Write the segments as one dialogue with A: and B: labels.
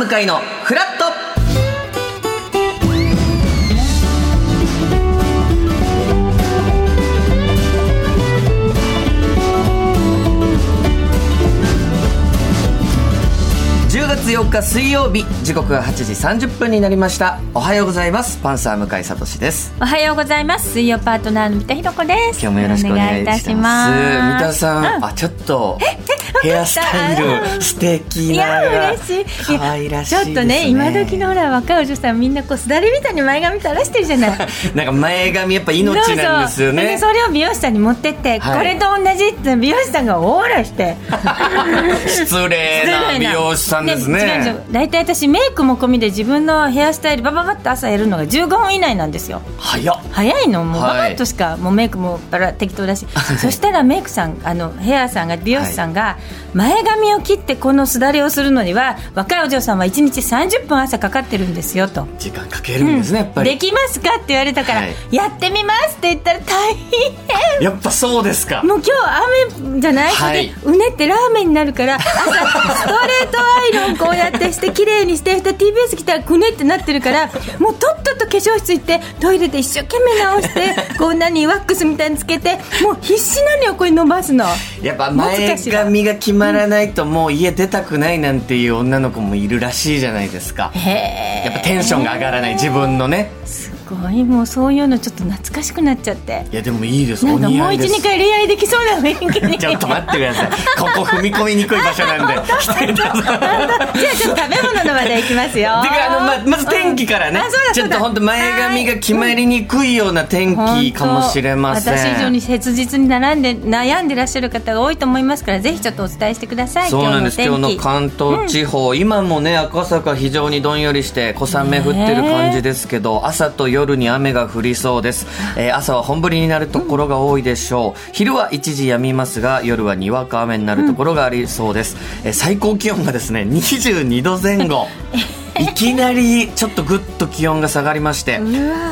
A: 向かいのフラット。10月4日水曜日時刻は8時30分になりました。おはようございます。パンサー向井聡です。
B: おはようございます。水曜パートナーの三田寛子です。
A: 今日もよろしくお願いいたします。三田さん、
B: うん。
A: あちょっと ヘアスタイル素敵
B: い
A: な
B: や嬉しい。
A: 可愛らしい
B: ちょっとね今時の
A: の
B: ほら若いお嬢さんみんなこうすだれみたいに前髪垂らしてるじゃない。
A: なんか前髪やっぱ命なんですよ
B: そうそう
A: ね
B: でそれを美容師さんに持ってって、
A: はい。
B: これと同じって美容師さんがオーラして。
A: 失礼な美容師さんですね。
B: 大体私メイクも込みで自分のヘアスタイルバババッと朝やるのが15分以内なんですよ。
A: 早っ。
B: 早いの？もう
A: はい。
B: ババッとしか、もうメイクもバラ適当だし。そしたらメイクさんあのヘアさんが美容師さんが、前髪を切ってこのすだれをするのには若いお嬢さんは1日30分朝かかってるんですよと。
A: 時間かけるんですね、やっぱり。
B: できますか？って言われたから、
A: はい。
B: やってみますって言ったら大変。
A: やっぱそうですか。
B: もう今日雨じゃない、
A: はい。
B: うねってラーメンになるから朝ストレートアイロンこうやってして綺麗にして TBS 来たらくねってなってるからもうとっとと化粧室行ってトイレで一生懸命直してこう何ワックスみたいにつけてもう必死なのよこれ伸ばすの。
A: やっぱ前髪が決まらないともう家出たくないなんていう女の子もいるらしいじゃないですか。やっぱテンションが上がらない。自分のね。
B: すごい。もうそういうのちょっと懐かしくなっちゃって。
A: いやでもいいです。お
B: なんかもう
A: 似合いです。
B: 12回恋愛できそうな雰囲気に。
A: ちょっと待ってください。ここ踏み込みにくい場所なんで。
B: じゃあちょっと食べ物の話題いきますよ。
A: てかあのままず天気からね。
B: うだそうだ。
A: ちょっと本当前髪が決まりにくいような天気かもしれません。
B: 本当。私以上に切実に並んで悩んでらっしゃる方が多いと思いますからぜひちょっとお伝えしてください。
A: そうなんです。今日の関東地方、今もね赤坂非常にどんよりして小雨降ってる感じですけど、朝と夜に雨が降りそうです、えー朝は本降りになるところが多いでしょう、昼は一時止みますが夜はにわか雨になるところがありそうです、えー最高気温がですね22度前後。いきなりちょっとぐっと気温が下がりまして、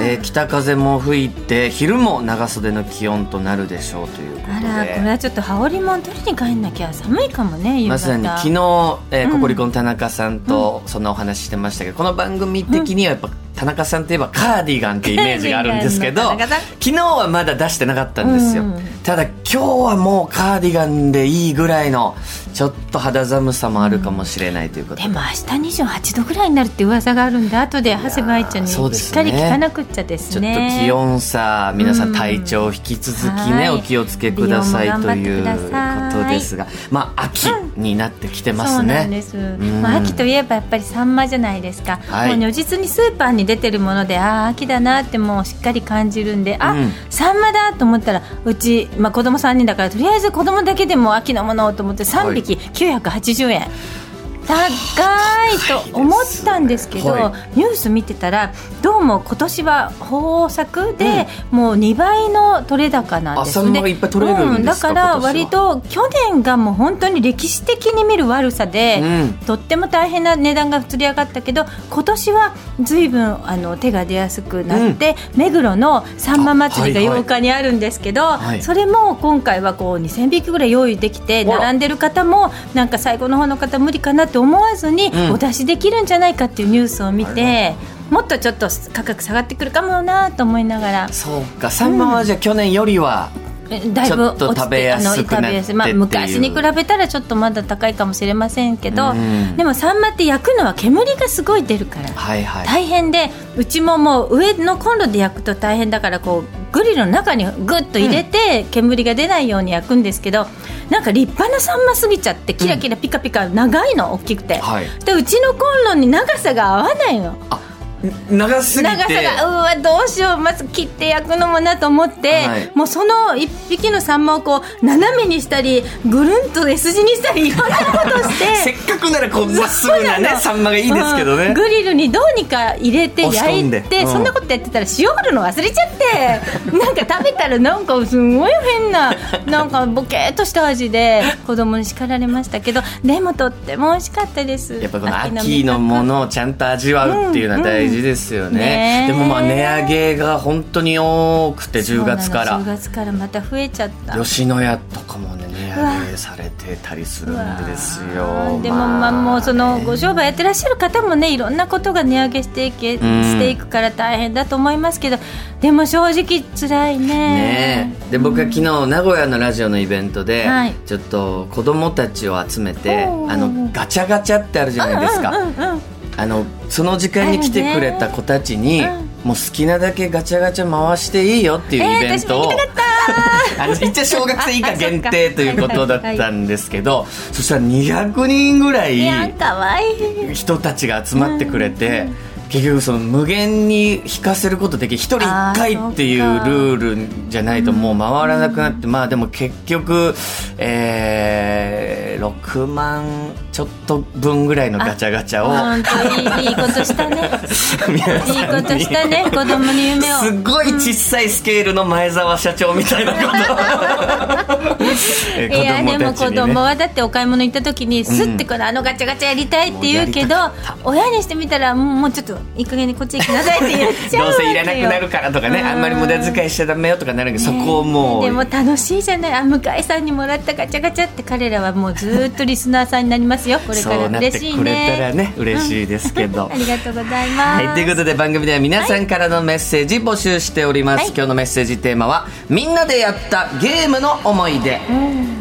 A: えー北風も吹いて昼も長袖の気温となるでしょうということで。
B: あらこれはちょっと羽織もん取りに帰んなきゃ寒いかもね
A: まさに昨日、えーココリコの田中さんとそん。なお話ししてましたけど、この番組的にはやっぱ田中さんといえばカーディガンってイメージがあるんですけど昨日はまだ出してなかったんですよ、
B: うん。
A: ただ今日はもうカーディガンでいいぐらいのちょっと肌寒さもあるかもしれないということで、
B: でも明日28度ぐらいになるって噂があるんで後で長谷部愛ちゃんにしっかり聞かなくっちゃです
A: ちょっと
B: ね
A: 気温差皆さ
B: うんん
A: 体調引き続きね、
B: はい。
A: お気をつけくださいということですが。まあ秋になってきてます
B: そうなん
A: ね、
B: です、
A: ん。
B: まあ、秋といえばやっぱりサンマじゃないですか、
A: はい。
B: もう如実にスーパーに出てるものでああ秋だなってもうしっかり感じるんであ、
A: うん
B: サンマだと思ったらうち、まあ、子供3人だからとりあえず子供だけでも秋のものをと思って3匹980円。高いと思ったんですけど、
A: は
B: ニュース見てたらどうも今年は豊作で、もう2倍の取れ高なんです
A: あサンマがいっぱい取れるん
B: だから割と去年がもう本当に歴史的に見る悪さで、
A: うん。
B: とっても大変な値段がつり上がったけど今年は随分あの手が出やすくなって、目黒のさんま祭りが
A: あはいはい。
B: 8日にあるんですけど、
A: はい。
B: それも今回はこう2000匹ぐらい用意できて並んでる方もなんか最後の方の方無理かなって思わずに
A: うん。
B: お出しできるんじゃないかっていうニュースを見て、もっとちょっと価格下がってくるかもなと思いながら。
A: そうかサンマはじゃあ去年よりは、
B: えだいぶ落ち
A: 食べや
B: てあの
A: すくなって
B: まあ、昔に比べたらちょっとまだ高いかもしれませんけど、
A: うん。
B: でもサンマって焼くのは煙がすごい出るから
A: はいはい。
B: 大変でうちももう上のコンロで焼くと大変だからこうグリルの中にぐっと入れて煙が出ないように焼くんですけど、なんか立派なサンマすぎちゃってキラキラピカピカ長いの大きくて、
A: はい。
B: でうちのコンロに長さが合わないの。
A: 長すぎて。
B: 長さがうわどうしようまず切って焼くのもなと思って、
A: はい。
B: もうその一匹のサンマをこう斜めにしたりぐるんと S 字にしたりいろんなことし
A: せ
B: て。
A: っかくならこうまっすぐなねサンマがいいですけどね、
B: うん。グリルにどうにか入れて焼いて、
A: うん。
B: そんなことやってたら塩振るの忘れちゃって なんか食べたらなんかすごい変ななんかボケーっとした味で子供に叱られましたけどでもとっても美味しかったです。
A: やっぱこの秋のものをちゃんと味わうっていうのは大事ですよね,、でもまあ値上げが本当に多くて10月から。
B: 10月からまた増えちゃった。
A: 吉野家とかもね値上げされてたりするんですよ。
B: でもまあもうそのご商売やってらっしゃる方もねいろんなことが値上げしていけ、していくから大変だと思いますけどでも正直辛いね。
A: ね。で僕は昨日名古屋のラジオのイベントで、はい、ちょっと子供たちを集めてあのガチャガチャってあるじゃないですか、あのその時間に来てくれた子たちに、もう好きなだけガチャガチャ回していいよっていうイベントを、えー、あの一応小学生以下限定ということだったんですけどそしたら200人ぐらい人たちが集まってくれて。うん結局その無限に引かせることでき1人1回っていうルールじゃないともう回らなくなって、まあでも結局、えー、6万ちょっと分ぐらいのガチャガチャを
B: 本当いいいいことしたね。いいことしたね。子供に夢を。
A: すごい小さいスケールの前澤社長みたいなこと。
B: いやでも子供はだってお買い物行った時にすってこの、あのガチャガチャやりたいって言うけど親にしてみたらもうちょっといい加減にこっち行きなさいって言っちゃう
A: どうせいらなくなるからとかねあんまり無駄遣いしちゃダメよとかなるけど、ね、そこをもう
B: でも楽しいじゃない。あ向井さんにもらったガチャガチャって彼らはもうずっとリスナーさんになりますよ。これから嬉しいね。
A: くれたらね嬉しいですけど、
B: ありがとうございます、
A: はい、ということで番組では皆さんからのメッセージ募集しております、はい、今日のメッセージテーマはみんなでやったゲームの思い出、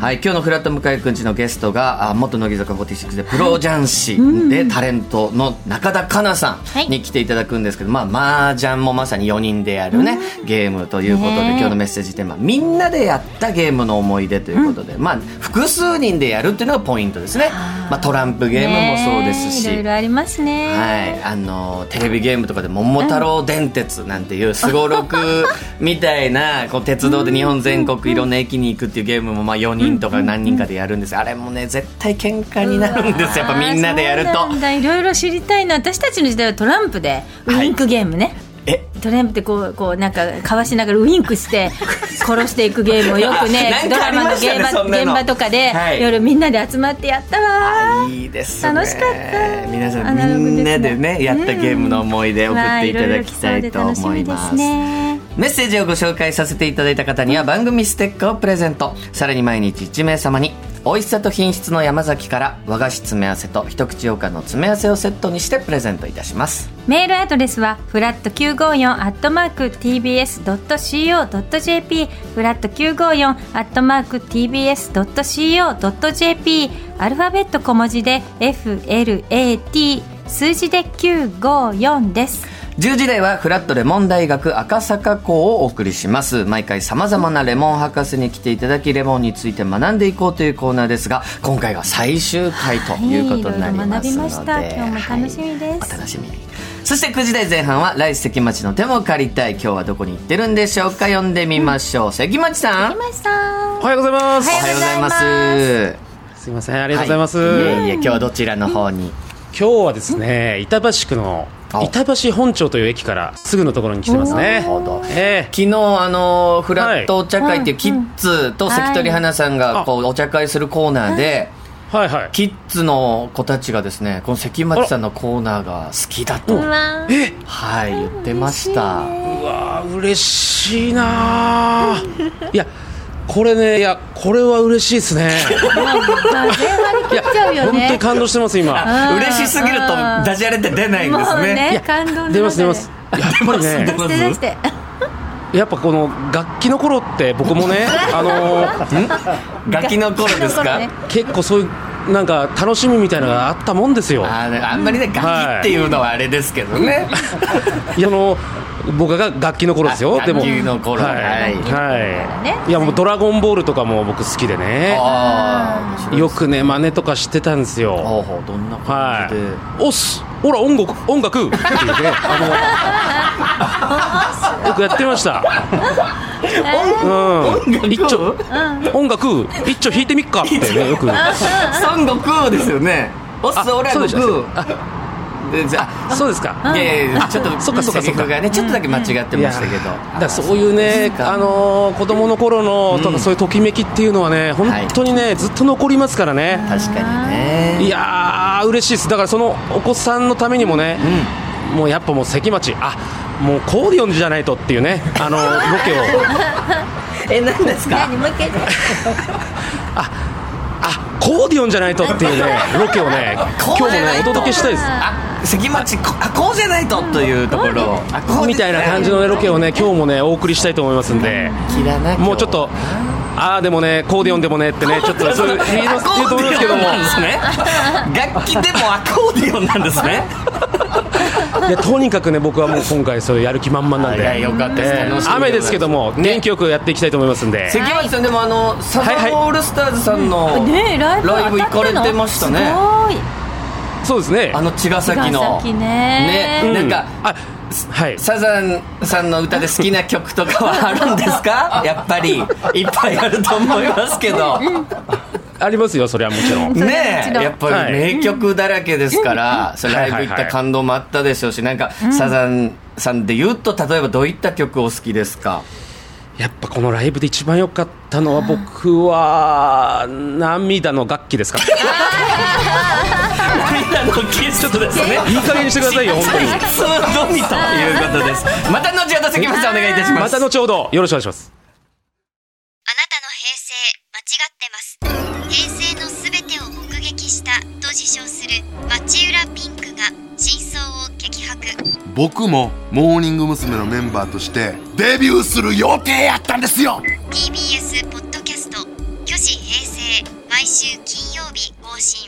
A: はい今日のフラット向井くんちのゲストが元乃木坂46でプロ雀士でタレントの中田香奈さんに来ていただくんですけど、まあ、麻雀もまさに4人でやるね、うん、ゲームということで、今日のメッセージテーマ、みんなでやったゲームの思い出ということで、うん、まあ、複数人でやるっていうのがポイントですね。まあ、トランプゲームもそうですし。
B: いろいろありますね。
A: はい。あの、テレビゲームとかで、桃太郎電鉄なんていうすごろくみたいな、こう、鉄道で日本全国いろんな駅に行くっていうゲームも、まあ、4人とか何人かでやるんです。あれもね、絶対喧嘩になるんですよ。やっぱみんなでやると。
B: いろいろ知りたいな。私たちの時代はトランプで、ウィンクゲームね。え？トランプってこうこうなんかかわしながらウインクして 殺していくゲームをよくねドラマの現場現場とかで、はい、夜みんなで集まってやったわ
A: いいです、
B: ね、楽しかった。
A: 皆さんみんなでねやったゲームの思い出送っていただきたいと思います、ね、メッセージをご紹介させていただいた方には番組ステッカーをプレゼント。さらに毎日1名様に美味しさと品質の山崎から和菓子詰め合わせと一口羊羹の詰め合わせをセットにしてプレゼントいたします。
B: メールアドレスはフラット954アットマーク TBS.CO.JP フラット954アットマーク TBS.CO.JP アルファベット小文字で FLAT 数字で954です。
A: 10時台はフラットレモン大学赤坂校をお送りします。毎回さまざまなレモン博士に来ていただきレモンについて学んでいこうというコーナーですが今回が最終回ということになりますので、
B: はい、今日も楽しみです、
A: はい、お楽しみにそして9時台前半は来世関町の手も借りたい今日はどこに行ってるんでしょうか読んでみましょう、うん、関町さん
B: 関町さ
C: んおはようございます
B: おはようござい
C: ますすいませんありがとうございます、はい、い
A: えいえ今日はどちらの方に、
C: 今日はですね板橋区の板橋本町という駅からすぐのところに来てますね。
A: えー、昨日あのフラットお茶会っていうキッズと関取花さんがこうお茶会するコーナーで。
C: はい。はい、
A: キッズの子たちがですねこの関町さんのコーナーが好きだと。え？はい言ってました。
C: うわ嬉しいな いやこれねいやこれは嬉しいですね。
B: いや
C: 本当に感動してます今。
A: 嬉しすぎるとダジャレって出ないんですね。
B: ね
C: いや出ます出ます。やっぱりね。やっぱこの楽器の頃って僕もね あの
A: 楽器の頃ですか？
C: 結構そういうなんか楽しみみたいなのがあったもんですよ。
A: ああんまりね楽器っていうのはあれですけどね、
C: いやあの僕が楽器の頃ですよ。
A: でも。楽器の頃。はい、
C: はい、い。やもう「ドラゴンボール」とかも僕好きでね。よくね真似とかしてたんですよ。
A: どんな感じで、はい、
C: おっすほら音楽音楽。って言って。ね あのよくやってました。うん、一丁、音楽？一丁弾いてみっか。ってねよく。孫
A: 悟空ですよね。おっすおら悟空
C: あそうですか。
A: いやいやちょっと
C: そっかそっかそっか。
A: がねちょっとだけ間違ってましたけど、
C: だそういうねあの子供の頃のとかそういうときめきっていうのはね本当にねずっと残りますからね。
A: 確かにね。
C: いや嬉しいです。だからそのお子さんのためにもね、もうやっぱもう関町あもう コーディオンじゃないとっていうねあのロケを。
A: え何ですか？
C: ああコーディオンじゃないとっていうねロケをね今日もねお届けしたいです。
A: あ関町こあこうじゃないとというところ。をあこう
C: みたいな感じのねロケをね今日もねお送りしたいと思いますんで。もうちょっとああでもねコーディオンでもねってねちょっとそういう言うと思いますけども。
A: 楽器でもアコーディオンなんですね。
C: いやとにかくね僕はもう今回それやる気満々なんで。
A: いやよかったです。
C: えー雨ですけども
A: ね
C: 元気よくやっていきたいと思いますんで。
A: 関町さんでもあのサザンオールスターズさんの
B: ライブ
A: ライブ行かれてましたね。
B: すごい
C: そうですね。
A: あの茅ヶ崎の。
B: 茅ヶ崎ね。
A: ねなんか
C: あはい。
A: サザンさんの歌で好きな曲とかはあるんですか？やっぱり。いっぱいあると思いますけど。
C: ありますよそれはもちろん。
A: ねえやっぱり名曲だらけですから、それライブ行った感動もあったでしょうし、なんか、サザンさんで言うと、例えばどういった曲お好きですか？
C: やっぱこのライブで一番良かったのは僕は涙の楽器ですか
A: 涙のキストですね。
C: いい加減にしてくださいよ本当に
A: 普通のみということです。また後ほど関町さんお願いいたします。
C: また後ほどよろしくお願いします
D: あなたの平成間違ってます平成のすべてを目撃したと自称する町浦ピンクが真相を激白
E: 僕もモーニング娘。のメンバーとしてデビューする予定やったんですよ
D: TBS ポッドキャスト「虚子平成」毎週金曜日更新